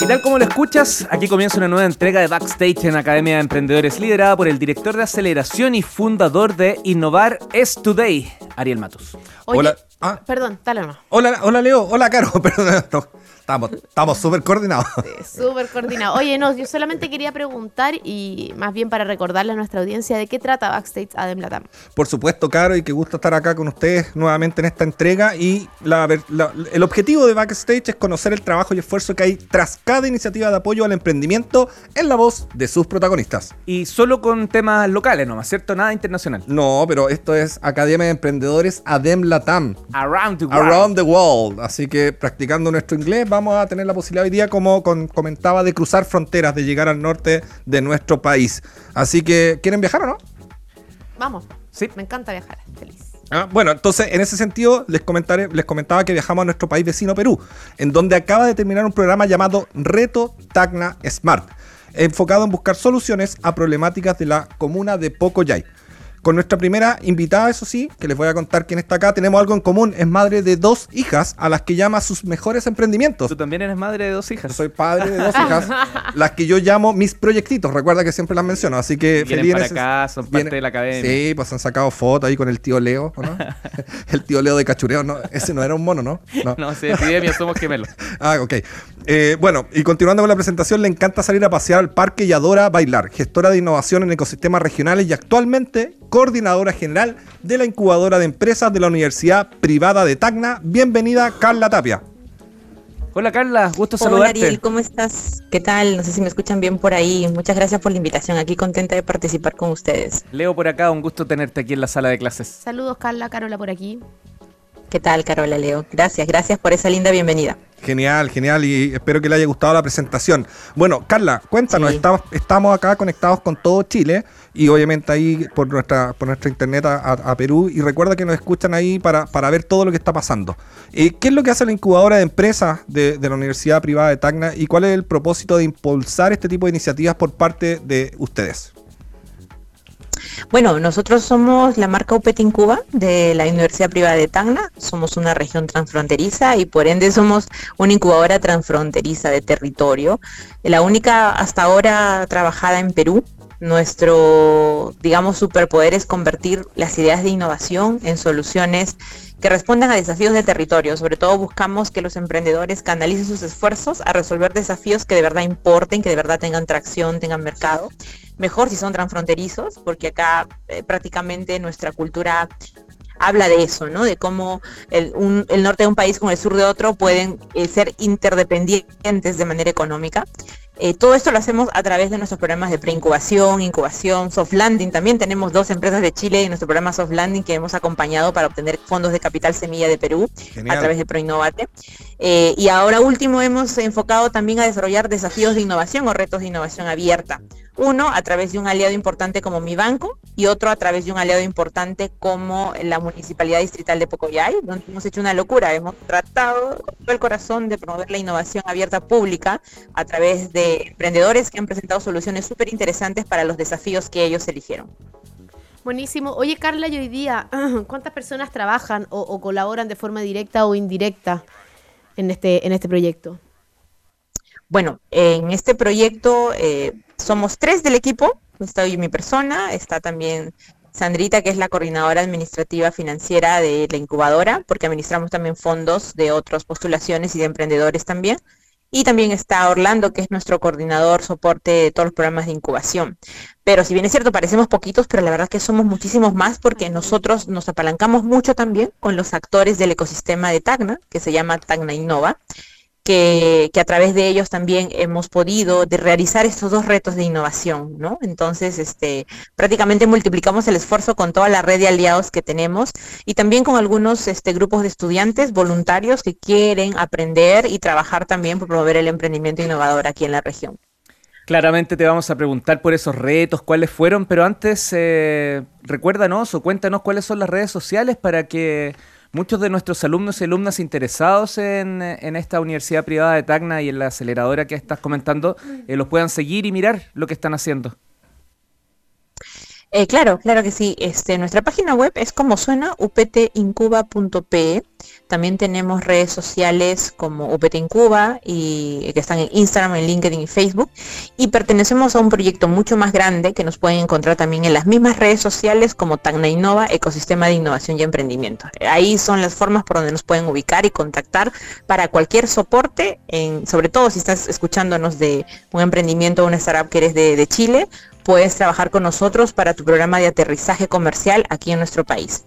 Y tal como lo escuchas, aquí comienza una nueva entrega de Backstage en Academia de Emprendedores, liderada por el director de aceleración y fundador de Innovar es Today, Ariel Matos. Hola. Ah. Perdón, dale nomás. Hola, hola Leo, hola Caro, perdón. Estamos súper coordinados. súper coordinados. Oye, no, yo solamente quería preguntar y más bien para recordarle a nuestra audiencia de qué trata Backstage Adem Latam. Por supuesto, Caro, y qué gusto estar acá con ustedes nuevamente en esta entrega. Y el objetivo de Backstage es conocer el trabajo y esfuerzo que hay tras cada iniciativa de apoyo al emprendimiento en la voz de sus protagonistas. Y solo con temas locales nomás, ¿cierto? Nada internacional. No, pero esto es Academia de Emprendedores Adem Latam. Around the world. Around the world. Así que practicando nuestro inglés vamos a tener la posibilidad hoy día, como comentaba, de cruzar fronteras, de llegar al norte de nuestro país. Así que, ¿quieren viajar o no? Vamos. Sí. Me encanta viajar. Feliz. Ah, bueno, entonces en ese sentido les, comentaré, les comentaba que viajamos a nuestro país vecino Perú, en donde acaba de terminar un programa llamado Reto Tacna Smart, enfocado en buscar soluciones a problemáticas de la comuna de Pocoyay. Con nuestra primera invitada, eso sí, que les voy a contar quién está acá, tenemos algo en común. Es madre de dos hijas a las que llama sus mejores emprendimientos. Tú también eres madre de dos hijas. soy padre de dos hijas, las que yo llamo mis proyectitos. Recuerda que siempre las menciono, así que Vienen para acá, son parte de la academia. Sí, pues han sacado fotos ahí con el tío Leo, ¿no? el tío Leo de Cachureo, ¿no? Ese no era un mono, ¿no? No, no sí, epidemia, somos gemelos. ah, ok. Eh, bueno, y continuando con la presentación, le encanta salir a pasear al parque y adora bailar. Gestora de innovación en ecosistemas regionales y actualmente coordinadora general de la incubadora de empresas de la Universidad Privada de Tacna. Bienvenida, Carla Tapia. Hola Carla, gusto saludarte. Hola Ariel, ¿cómo estás? ¿Qué tal? No sé si me escuchan bien por ahí. Muchas gracias por la invitación. Aquí contenta de participar con ustedes. Leo por acá, un gusto tenerte aquí en la sala de clases. Saludos Carla, Carola por aquí. ¿Qué tal, Carola Leo? Gracias, gracias por esa linda bienvenida. Genial, genial y espero que le haya gustado la presentación. Bueno, Carla, cuéntanos, estamos, estamos acá conectados con todo Chile y obviamente ahí por nuestra, por nuestra internet a, Perú y recuerda que nos escuchan ahí para, para ver todo lo que está pasando. Eh, ¿Qué es lo que hace la incubadora de empresas de, de la Universidad Privada de Tacna y cuál es el propósito de impulsar este tipo de iniciativas por parte de ustedes? Bueno, nosotros somos la marca UPET Cuba de la Universidad Privada de Tacna. Somos una región transfronteriza y por ende somos una incubadora transfronteriza de territorio. La única hasta ahora trabajada en Perú. Nuestro, digamos, superpoder es convertir las ideas de innovación en soluciones que respondan a desafíos de territorio. Sobre todo buscamos que los emprendedores canalicen sus esfuerzos a resolver desafíos que de verdad importen, que de verdad tengan tracción, tengan mercado. Mejor si son transfronterizos, porque acá eh, prácticamente nuestra cultura habla de eso, ¿no? De cómo el, norte de un país con el sur de otro pueden eh, ser interdependientes de manera económica. Eh, todo esto lo hacemos a través de nuestros programas de preincubación, incubación, soft landing. También tenemos dos empresas de Chile en nuestro programa soft landing que hemos acompañado para obtener fondos de capital semilla de Perú a través de Proinnovate. Eh, y ahora último hemos enfocado también a desarrollar desafíos de innovación o retos de innovación abierta. Uno a través de un aliado importante como Mi Banco y otro a través de un aliado importante como la Municipalidad Distrital de Pocoyay, donde hemos hecho una locura. Hemos tratado con todo el corazón de promover la innovación abierta pública a través de emprendedores que han presentado soluciones súper interesantes para los desafíos que ellos eligieron. Buenísimo. Oye, Carla, y hoy día, ¿cuántas personas trabajan o, colaboran de forma directa o indirecta en este, en este proyecto? Bueno, en este proyecto eh, somos tres del equipo, estoy mi persona, está también Sandrita, que es la coordinadora administrativa financiera de la incubadora, porque administramos también fondos de otras postulaciones y de emprendedores también. Y también está Orlando, que es nuestro coordinador soporte de todos los programas de incubación. Pero si bien es cierto, parecemos poquitos, pero la verdad que somos muchísimos más porque nosotros nos apalancamos mucho también con los actores del ecosistema de Tacna, que se llama Tacna Innova que, a través de ellos también hemos podido realizar estos dos retos de innovación, ¿no? Entonces, este, prácticamente multiplicamos el esfuerzo con toda la red de aliados que tenemos y también con algunos este, grupos de estudiantes voluntarios que quieren aprender y trabajar también por promover el emprendimiento innovador aquí en la región. Claramente te vamos a preguntar por esos retos, cuáles fueron, pero antes eh, recuérdanos o cuéntanos cuáles son las redes sociales para que muchos de nuestros alumnos y alumnas interesados en, esta universidad privada de Tacna y en la aceleradora que estás comentando, eh, los puedan seguir y mirar lo que están haciendo. Eh, claro, claro que sí. Este, nuestra página web es como suena, uptincuba.pe. También tenemos redes sociales como UPT Incuba y que están en Instagram, en LinkedIn y Facebook. Y pertenecemos a un proyecto mucho más grande que nos pueden encontrar también en las mismas redes sociales como Tacna Innova, Ecosistema de Innovación y Emprendimiento. Ahí son las formas por donde nos pueden ubicar y contactar para cualquier soporte, sobre todo si estás escuchándonos de un emprendimiento o una startup que eres de Chile puedes trabajar con nosotros para tu programa de aterrizaje comercial aquí en nuestro país.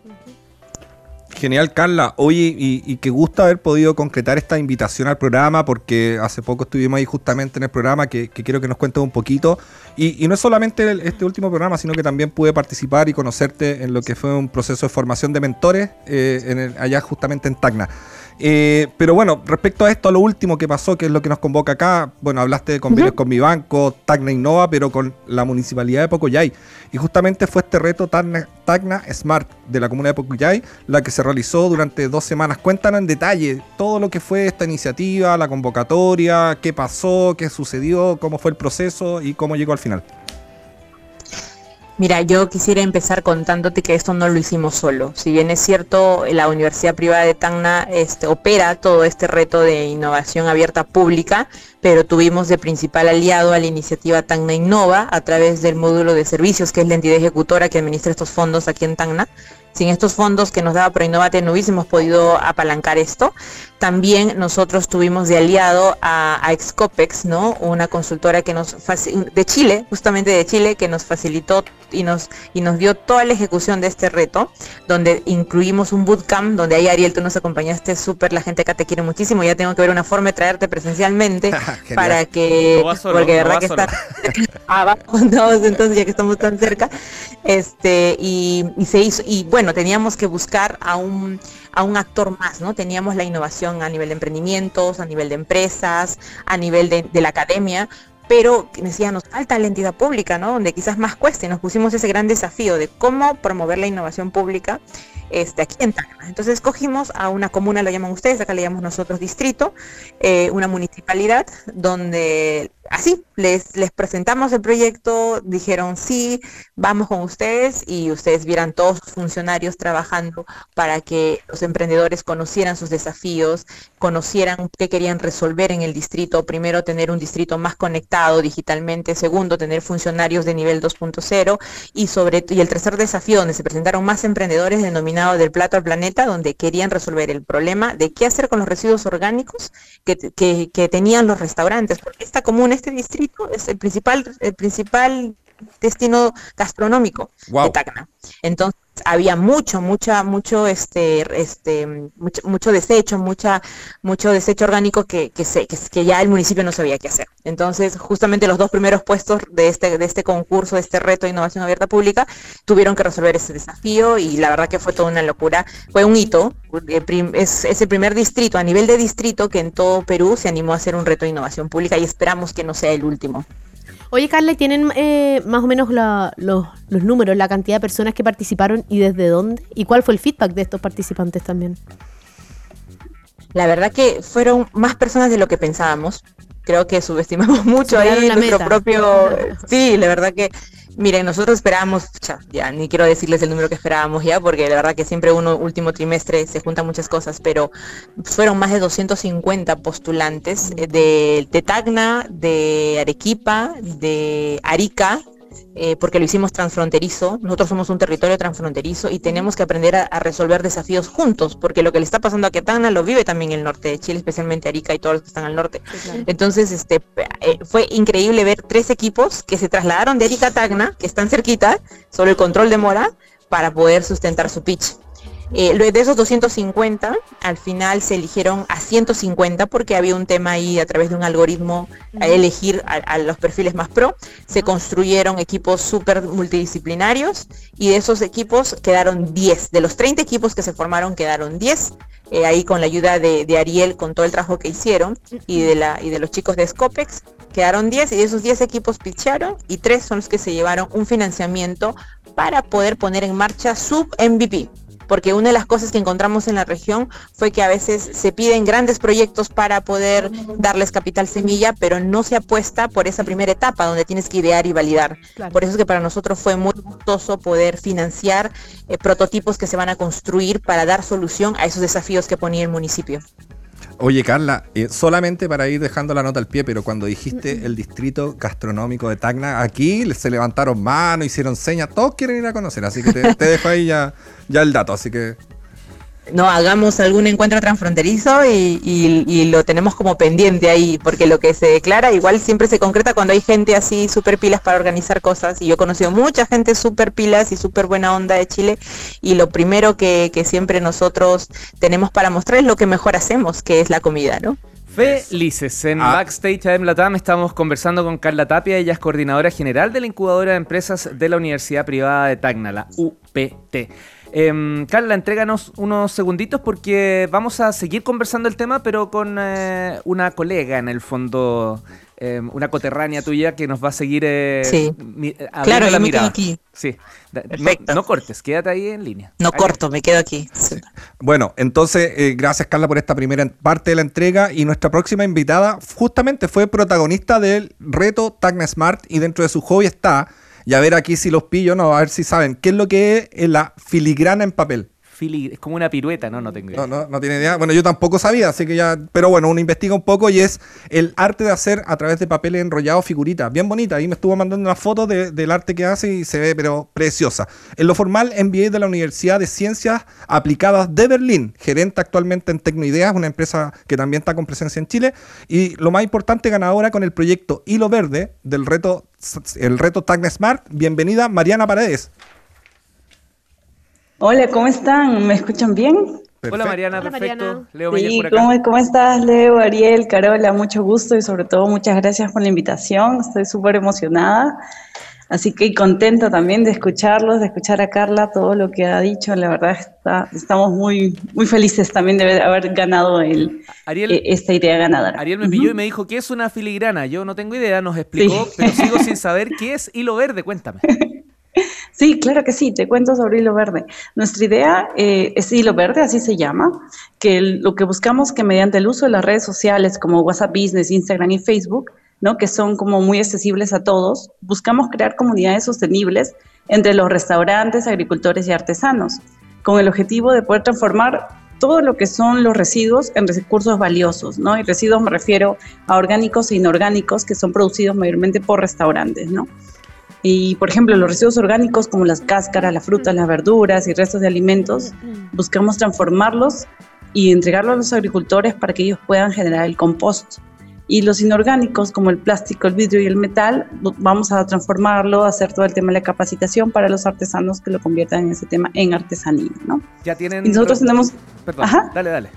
Genial, Carla. Oye, y, qué gusto haber podido concretar esta invitación al programa, porque hace poco estuvimos ahí justamente en el programa, que, quiero que nos cuentes un poquito. Y, no es solamente este último programa, sino que también pude participar y conocerte en lo que fue un proceso de formación de mentores eh, allá justamente en Tacna. Eh, pero bueno, respecto a esto, a lo último que pasó, que es lo que nos convoca acá, bueno, hablaste de convenios con mi banco, Tacna Innova, pero con la municipalidad de Pocoyay. Y justamente fue este reto Tacna, Smart de la comuna de Pocoyay la que se realizó durante dos semanas. Cuéntanos en detalle todo lo que fue esta iniciativa, la convocatoria, qué pasó, qué sucedió, cómo fue el proceso y cómo llegó al final. Mira, yo quisiera empezar contándote que esto no lo hicimos solo. Si bien es cierto, la Universidad Privada de Tacna este, opera todo este reto de innovación abierta pública, pero tuvimos de principal aliado a la iniciativa Tacna Innova a través del módulo de servicios, que es la entidad ejecutora que administra estos fondos aquí en Tacna. Sin estos fondos que nos daba ProInnovate no hubiésemos podido apalancar esto. También nosotros tuvimos de aliado a, a Excopex, ¿no? Una consultora que nos de Chile, justamente de Chile, que nos facilitó y nos, y nos dio toda la ejecución de este reto, donde incluimos un bootcamp, donde ahí Ariel tú nos acompañaste súper, la gente acá te quiere muchísimo, ya tengo que ver una forma de traerte presencialmente para que, porque de verdad que está abajo, entonces ya que estamos tan cerca, este, y, y se hizo, y bueno, teníamos que buscar a un, a un actor más, ¿no? Teníamos la innovación a nivel de emprendimientos, a nivel de empresas, a nivel de, la academia, pero decía, nos falta la entidad pública, ¿no? Donde quizás más cueste. Nos pusimos ese gran desafío de cómo promover la innovación pública este, aquí en Tacna. Entonces escogimos a una comuna, lo llaman ustedes, acá le llamamos nosotros distrito, eh, una municipalidad donde así, les, les presentamos el proyecto, dijeron sí, vamos con ustedes y ustedes vieran todos los funcionarios trabajando para que los emprendedores conocieran sus desafíos, conocieran qué querían resolver en el distrito. Primero, tener un distrito más conectado digitalmente. Segundo, tener funcionarios de nivel 2.0. Y, sobre, y el tercer desafío, donde se presentaron más emprendedores denominado del plato al planeta, donde querían resolver el problema de qué hacer con los residuos orgánicos que, que tenían los restaurantes. Porque esta comuna este distrito es el principal, el principal destino gastronómico de Tacna. Entonces había mucho, mucha, mucho, este, este, mucho, mucho desecho, mucha, mucho desecho orgánico que, que, se, que, ya el municipio no sabía qué hacer. Entonces, justamente los dos primeros puestos de este, de este concurso, de este reto de innovación abierta pública, tuvieron que resolver ese desafío y la verdad que fue toda una locura. Fue un hito. Es, es el primer distrito, a nivel de distrito, que en todo Perú se animó a hacer un reto de innovación pública y esperamos que no sea el último. Oye, Carla, ¿tienen eh, más o menos los, números, la cantidad de personas que participaron y desde dónde? ¿Y cuál fue el feedback de estos participantes también? La verdad que fueron más personas de lo que pensábamos. Creo que subestimamos mucho ahí nuestro propio... Sí, la verdad que Miren, nosotros esperábamos, ya, ni quiero decirles el número que esperábamos ya, porque la verdad que siempre uno último trimestre se juntan muchas cosas, pero fueron más de 250 postulantes eh, de, de Tacna, de Arequipa, de Arica, eh, porque lo hicimos transfronterizo. Nosotros somos un territorio transfronterizo y tenemos que aprender a, resolver desafíos juntos, porque lo que le está pasando a Quetana lo vive también el norte de Chile, especialmente Arica y todos los que están al norte. Entonces, este, eh, fue increíble ver tres equipos que se trasladaron de Arica a Tacna, que están cerquita, sobre el control de mora, para poder sustentar su pitch. Eh, de esos 250, al final se eligieron a 150 porque había un tema ahí a través de un algoritmo a elegir a, los perfiles más pro. Se construyeron equipos súper multidisciplinarios y de esos equipos quedaron 10. De los 30 equipos que se formaron quedaron 10. Eh, ahí con la ayuda de, Ariel, con todo el trabajo que hicieron y de, la, y de los chicos de Scopex, quedaron 10 y de esos 10 equipos picharon y 3 son los que se llevaron un financiamiento para poder poner en marcha sub MVP porque una de las cosas que encontramos en la región fue que a veces se piden grandes proyectos para poder darles capital semilla, pero no se apuesta por esa primera etapa donde tienes que idear y validar. Por eso es que para nosotros fue muy gustoso poder financiar eh, prototipos que se van a construir para dar solución a esos desafíos que ponía el municipio. Oye, Carla, eh, solamente para ir dejando la nota al pie, pero cuando dijiste el distrito gastronómico de Tacna, aquí se levantaron manos, hicieron señas, todos quieren ir a conocer, así que te, te dejo ahí ya, ya el dato, así que no hagamos algún encuentro transfronterizo y, lo tenemos como pendiente ahí, porque lo que se declara igual siempre se concreta cuando hay gente así súper pilas para organizar cosas. Y yo he conocido mucha gente súper pilas y súper buena onda de Chile. Y lo primero que, siempre nosotros tenemos para mostrar es lo que mejor hacemos, que es la comida, ¿no? Felices. En ah. Backstage ADEM Latam estamos conversando con Carla Tapia, ella es coordinadora general de la incubadora de empresas de la Universidad Privada de Tacna, la UPT. Em, Carla, entréganos unos segunditos porque vamos a seguir conversando el tema, pero con eh, una colega en el fondo, em, una coterránea tuya que nos va a seguir eh, sí. Eh, claro, la mirada. Aquí. Sí, no, cortes, quédate ahí en línea. No corto, me quedo aquí. Bueno, entonces, gracias Carla por esta primera parte de la entrega y nuestra próxima invitada justamente fue protagonista del reto Tagna Smart y dentro de su hobby está y a ver aquí si los pillo, no, a ver si saben. ¿Qué es lo que es la filigrana en papel? Es como una pirueta, ¿no? No tengo idea. No, no, no tiene idea. Bueno, yo tampoco sabía, así que ya. Pero bueno, uno investiga un poco y es el arte de hacer a través de papel enrollado figuritas. Bien bonita. Ahí me estuvo mandando una foto del arte que hace y se ve, pero preciosa. En lo formal, MBA de la Universidad de Ciencias Aplicadas de Berlín, gerente actualmente en Tecnoideas, una empresa que también está con presencia en Chile. Y lo más importante, ganadora con el proyecto Hilo Verde del reto el reto Tag Smart. Bienvenida Mariana Paredes. Hola, ¿cómo están? ¿Me escuchan bien? Hola Mariana, perfecto. Leo por acá. ¿cómo, ¿cómo, estás, Leo, Ariel, Carola? Mucho gusto y sobre todo muchas gracias por la invitación. Estoy súper emocionada. Así que contenta también de escucharlos, de escuchar a Carla, todo lo que ha dicho. La verdad, está, estamos muy, muy felices también de haber ganado el, e, esta idea ganadora. Ariel me pilló y me dijo, ¿qué es una filigrana? Yo no tengo idea, nos explicó, pero sigo sin saber qué es hilo verde. Cuéntame. Sí, claro que sí, te cuento sobre Hilo Verde. Nuestra idea eh, es Hilo Verde, así se llama, que lo que buscamos que mediante el uso de las redes sociales como WhatsApp Business, Instagram y Facebook, ¿no? que son como muy accesibles a todos, buscamos crear comunidades sostenibles entre los restaurantes, agricultores y artesanos, con el objetivo de poder transformar todo lo que son los residuos en recursos valiosos, ¿no? Y residuos me refiero a orgánicos e inorgánicos que son producidos mayormente por restaurantes, ¿no? Y, por ejemplo, los residuos orgánicos como las cáscaras, las frutas, las verduras y restos de alimentos, buscamos transformarlos y entregarlos a los agricultores para que ellos puedan generar el compost. Y los inorgánicos como el plástico, el vidrio y el metal, vamos a transformarlo, a hacer todo el tema de la capacitación para los artesanos que lo conviertan en ese tema en artesanía, ¿no? Ya tienen... Y nosotros tenemos... Perdón, Ajá. dale, dale.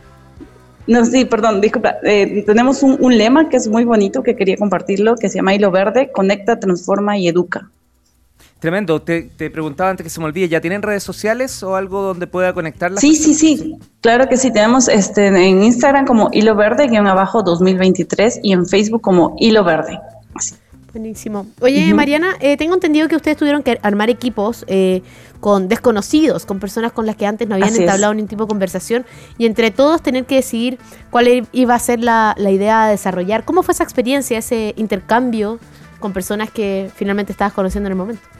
No, sí, perdón, disculpa. Eh, tenemos un, un, lema que es muy bonito que quería compartirlo, que se llama Hilo Verde, conecta, transforma y educa. Tremendo. Te, preguntaba antes que se me olvide, ¿ya tienen redes sociales o algo donde pueda conectarlas? Sí, sí, sí. Claro que sí. Tenemos este, en Instagram como Hilo Verde, guion abajo 2023, y en Facebook como Hilo Verde. Buenísimo. Oye, Mariana, eh, tengo entendido que ustedes tuvieron que armar equipos eh, con desconocidos, con personas con las que antes no habían entablado ningún tipo de conversación, y entre todos tener que decidir cuál iba a ser la, la idea a desarrollar. ¿Cómo fue esa experiencia, ese intercambio con personas que finalmente estabas conociendo en el momento?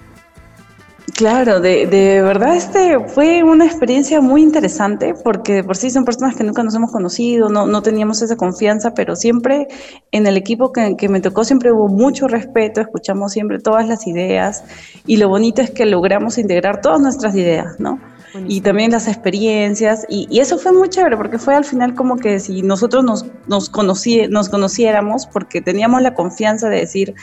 Claro, de, de, verdad este fue una experiencia muy interesante porque por sí son personas que nunca nos hemos conocido, no, no teníamos esa confianza, pero siempre en el equipo que, que, me tocó siempre hubo mucho respeto, escuchamos siempre todas las ideas y lo bonito es que logramos integrar todas nuestras ideas, ¿no? Y también las experiencias y, y, eso fue muy chévere porque fue al final como que si nosotros nos, nos, conocí, nos conociéramos porque teníamos la confianza de decir,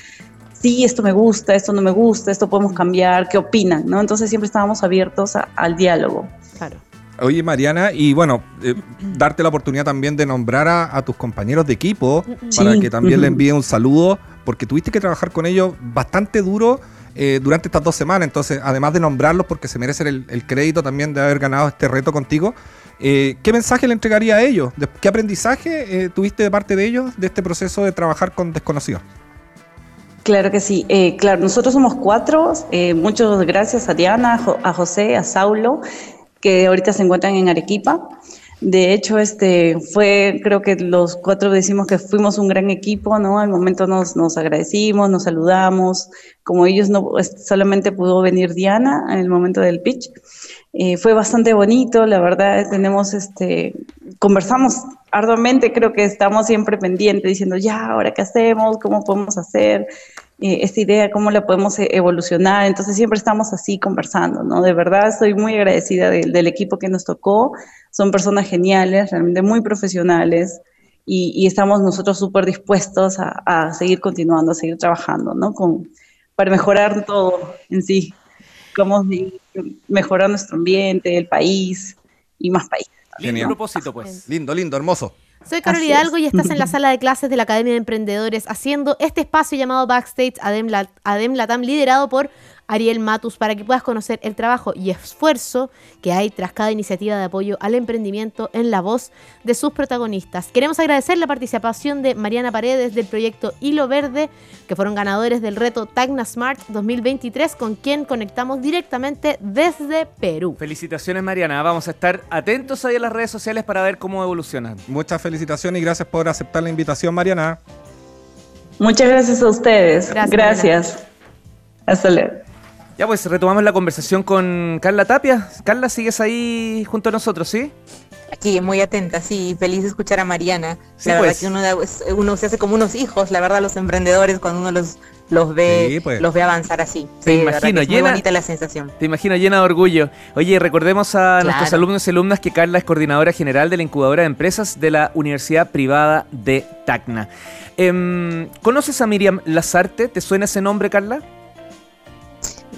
sí, esto me gusta, esto no me gusta, esto podemos cambiar, ¿qué opinan? ¿no? Entonces siempre estábamos abiertos al diálogo. Claro. Oye, Mariana, y bueno, eh, darte la oportunidad también de nombrar a, tus compañeros de equipo para que también le envíe un saludo, porque tuviste que trabajar con ellos bastante duro eh, durante estas dos semanas. Entonces, además de nombrarlos, porque se merecen el, crédito también de haber ganado este reto contigo, eh, ¿qué mensaje le entregaría a ellos? ¿Qué aprendizaje tuviste de parte de ellos de este proceso de trabajar con desconocidos? Claro que sí. Eh, claro, nosotros somos cuatro. Eh, muchas gracias a Diana, a José, a Saulo, que ahorita se encuentran en Arequipa. De hecho, este fue, creo que los cuatro decimos que fuimos un gran equipo, ¿no? Al momento nos, nos agradecimos, nos saludamos. Como ellos no, solamente pudo venir Diana en el momento del pitch. Eh, fue bastante bonito, la verdad, tenemos, este, conversamos arduamente, creo que estamos siempre pendientes, diciendo, ya, ahora qué hacemos, cómo podemos hacer eh, esta idea, cómo la podemos eh, evolucionar. Entonces siempre estamos así conversando, ¿no? De verdad, estoy muy agradecida del equipo que nos tocó. Son personas geniales, realmente muy profesionales. Y, estamos nosotros súper dispuestos a, a, seguir continuando, a seguir trabajando, ¿no? Con, para mejorar todo en sí cómo mejorar nuestro ambiente, el país y más países. Lindo propósito, pues. Lindo, lindo, hermoso. Soy Carol Hidalgo y estás en la sala de clases de la Academia de Emprendedores haciendo este espacio llamado Backstage Adem, Adem Latam, liderado por Ariel Matus para que puedas conocer el trabajo y esfuerzo que hay tras cada iniciativa de apoyo al emprendimiento en la voz de sus protagonistas. Queremos agradecer la participación de Mariana Paredes del proyecto Hilo Verde, que fueron ganadores del reto Tagna Smart 2023, con quien conectamos directamente desde Perú. Felicitaciones Mariana, vamos a estar atentos ahí en las redes sociales para ver cómo evolucionan. Muchas felicitaciones y gracias por aceptar la invitación Mariana. Muchas gracias a ustedes. Gracias. gracias. Hasta luego. Ya pues retomamos la conversación con Carla Tapia. Carla, ¿sigues ahí junto a nosotros, sí? Aquí, muy atenta, sí, feliz de escuchar a Mariana. la verdad pues. que uno, se hace como unos hijos, la verdad, los emprendedores, cuando uno los, los ve pues. los ve avanzar así. Te imagino, llena, muy bonita la sensación. Te imagino llena de orgullo. Oye, recordemos a nuestros alumnos y alumnas que Carla es coordinadora general de la incubadora de empresas de la Universidad Privada de Tacna. Em, ¿Conoces a Miriam Lazarte? ¿Te suena ese nombre, Carla?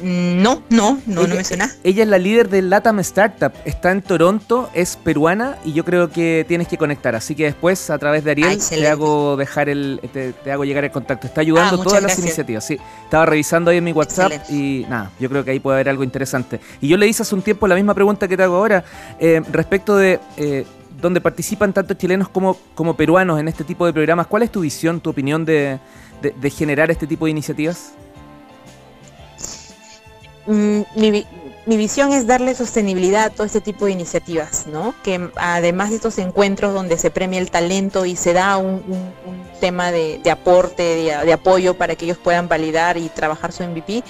Mm, no, no, no, no me suena. Ella es la líder de Latam Startup, está en Toronto, es peruana y yo creo que tienes que conectar. Así que después a través de Ariel te hago dejar el, te, hago llegar el contacto. Está ayudando ah, todas las iniciativas. Sí, estaba revisando ahí en mi WhatsApp y nada, yo creo que ahí puede haber algo interesante. Y yo le hice hace un tiempo la misma pregunta que te hago ahora eh, respecto de eh, donde participan tanto chilenos como, como peruanos en este tipo de programas. ¿Cuál es tu visión, tu opinión de generar este tipo de iniciativas? Mm, mi, visión es darle sostenibilidad a todo este tipo de iniciativas, ¿no? Que además de estos encuentros donde se premia el talento y se da un, tema de, aporte, de, apoyo para que ellos puedan validar y trabajar su MVP,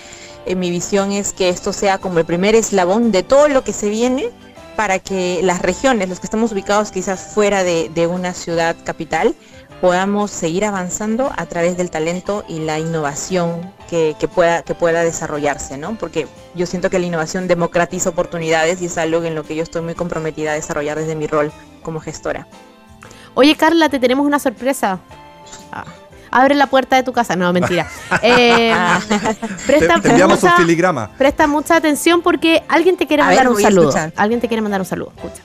eh, mi visión es que esto sea como el primer eslabón de todo lo que se viene para que las regiones, los que estamos ubicados quizás fuera de una ciudad capital, podamos seguir avanzando a través del talento y la innovación que, pueda, que pueda desarrollarse, ¿no? Porque yo siento que la innovación democratiza oportunidades y es algo en lo que yo estoy muy comprometida a desarrollar desde mi rol como gestora. Oye, Carla, te tenemos una sorpresa. Ah, abre la puerta de tu casa. No, mentira. Eh, presta, mucha, filigrama. Presta mucha atención porque alguien te quiere mandar un saludo. Alguien te quiere mandar un saludo. Escucha.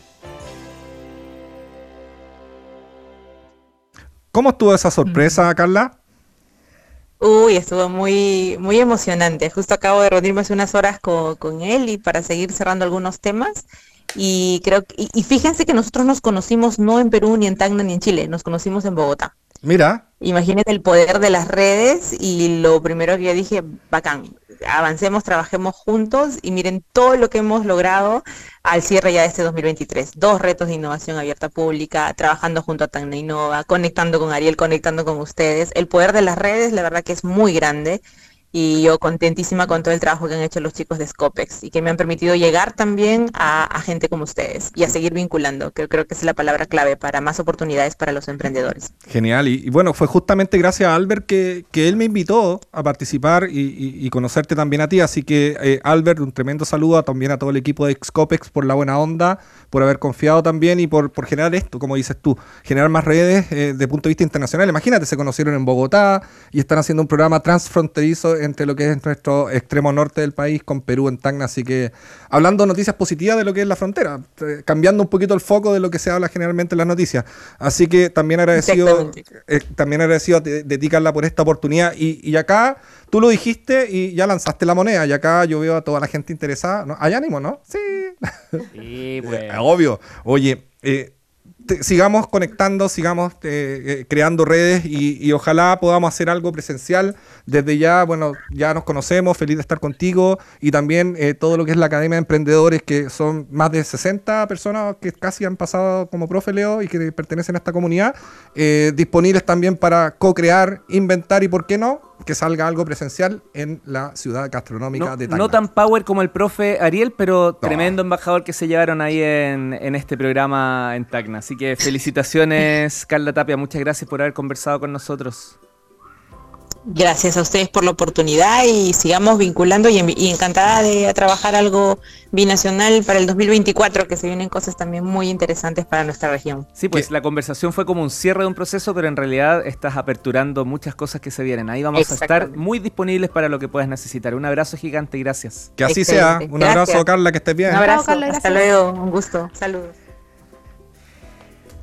¿Cómo estuvo esa sorpresa, Carla? Uy, estuvo muy, muy emocionante. Justo acabo de reunirme hace unas horas con, él y para seguir cerrando algunos temas. Y creo que, y, fíjense que nosotros nos conocimos no en Perú, ni en Tacna, ni en Chile, nos conocimos en Bogotá. Mira. Imagínate el poder de las redes y lo primero que yo dije, bacán, avancemos, trabajemos juntos y miren todo lo que hemos logrado al cierre ya de este 2023. Dos retos de innovación abierta pública, trabajando junto a Tacna Innova, conectando con Ariel, conectando con ustedes. El poder de las redes, la verdad que es muy grande y yo contentísima con todo el trabajo que han hecho los chicos de Scopex y que me han permitido llegar también a, gente como ustedes y a seguir vinculando, que creo que es la palabra clave para más oportunidades para los emprendedores. Genial, y, bueno, fue justamente gracias a Albert que, él me invitó a participar y, conocerte también a ti, así que eh, Albert, un tremendo saludo también a todo el equipo de Scopex por la buena onda, por haber confiado también y por, por generar esto, como dices tú, generar más redes eh, de punto de vista internacional. Imagínate, se conocieron en Bogotá y están haciendo un programa transfronterizo entre lo que es nuestro extremo norte del país con Perú en Tacna. Así que hablando noticias positivas de lo que es la frontera, eh, cambiando un poquito el foco de lo que se habla generalmente en las noticias. Así que también agradecido, eh, también agradecido de, ti, Carla, por esta oportunidad. Y, acá tú lo dijiste y ya lanzaste la moneda. Y acá yo veo a toda la gente interesada. ¿no? Hay ánimo, ¿no? Sí. Sí, pues. Obvio. Oye, eh, sigamos conectando, sigamos eh, eh, creando redes y, ojalá podamos hacer algo presencial. Desde ya, bueno, ya nos conocemos, feliz de estar contigo y también eh, todo lo que es la Academia de Emprendedores, que son más de 60 personas que casi han pasado como profe Leo y que pertenecen a esta comunidad, disponibles también para co-crear, inventar y, ¿por qué no?, que salga algo presencial en la ciudad gastronómica de Tacna. No tan power como el profe Ariel, pero tremendo embajador que se llevaron ahí en, en, este programa en Tacna. Así que felicitaciones, Carla Tapia. Muchas gracias por haber conversado con nosotros. Gracias a ustedes por la oportunidad y sigamos vinculando y, encantada de trabajar algo binacional para el 2024, que se vienen cosas también muy interesantes para nuestra región. Sí, pues la conversación fue como un cierre de un proceso, pero en realidad estás aperturando muchas cosas que se vienen. Ahí vamos a estar muy disponibles para lo que puedas necesitar. Un abrazo gigante y gracias. Que así sea. Un abrazo, Carla, que estés bien. Un abrazo, hasta luego, un gusto. Saludos.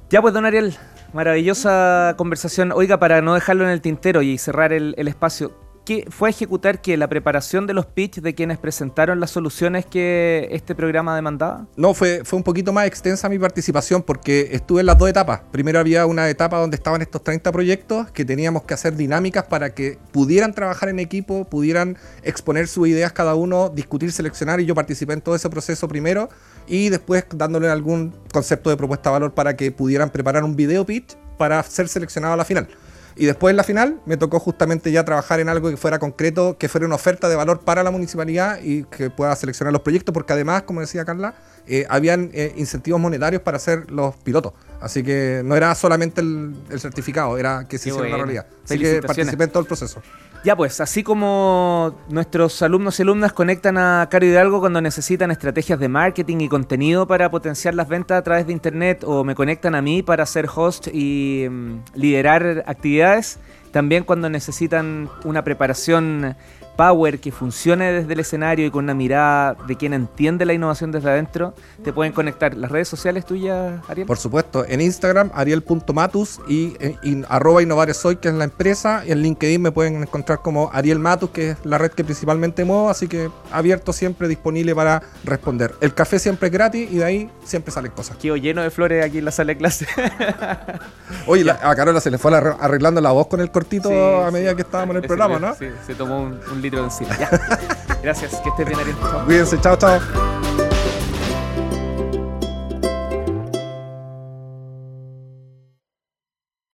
Ya pues, don Ariel, Maravillosa conversación. Oiga, para no dejarlo en el tintero y cerrar el, espacio, ¿qué fue ejecutar que la preparación de los pitch de quienes presentaron las soluciones que este programa demandaba? No, fue, fue un poquito más extensa mi participación porque estuve en las dos etapas. Primero había una etapa donde estaban estos 30 proyectos que teníamos que hacer dinámicas para que pudieran trabajar en equipo, pudieran exponer sus ideas cada uno, discutir, seleccionar y yo participé en todo ese proceso primero y después dándole algún concepto de propuesta de valor para que pudieran preparar un video pitch para ser seleccionado a la final. Y después en la final me tocó justamente ya trabajar en algo que fuera concreto, que fuera una oferta de valor para la municipalidad y que pueda seleccionar los proyectos, porque además, como decía Carla, eh, habían eh, incentivos monetarios para hacer los pilotos. Así que no era solamente el, certificado, era que se hiciera una realidad. Así que participé en todo el proceso. Ya pues, así como nuestros alumnos y alumnas conectan a Caro Hidalgo cuando necesitan estrategias de marketing y contenido para potenciar las ventas a través de internet o me conectan a mí para ser host y mm, liderar actividades, también cuando necesitan una preparación power que funcione desde el escenario y con una mirada de quien entiende la innovación desde adentro, te pueden conectar. ¿Las redes sociales tuyas, Ariel? Por supuesto, en Instagram, ariel.matus y, y, arroba innovaresoy, que es la empresa, y en LinkedIn me pueden encontrar como Ariel Matus, que es la red que principalmente muevo, así que abierto siempre, disponible para responder. El café siempre es gratis y de ahí siempre salen cosas. Quedo lleno de flores aquí en la sala de clase. Oye, a Carola se le fue arreglando la voz con el cortito a medida que estábamos en el programa, ¿no? Sí, se tomó un, un litro de encima. Gracias, que estés bien, Ariel. Cuídense, chao, chao.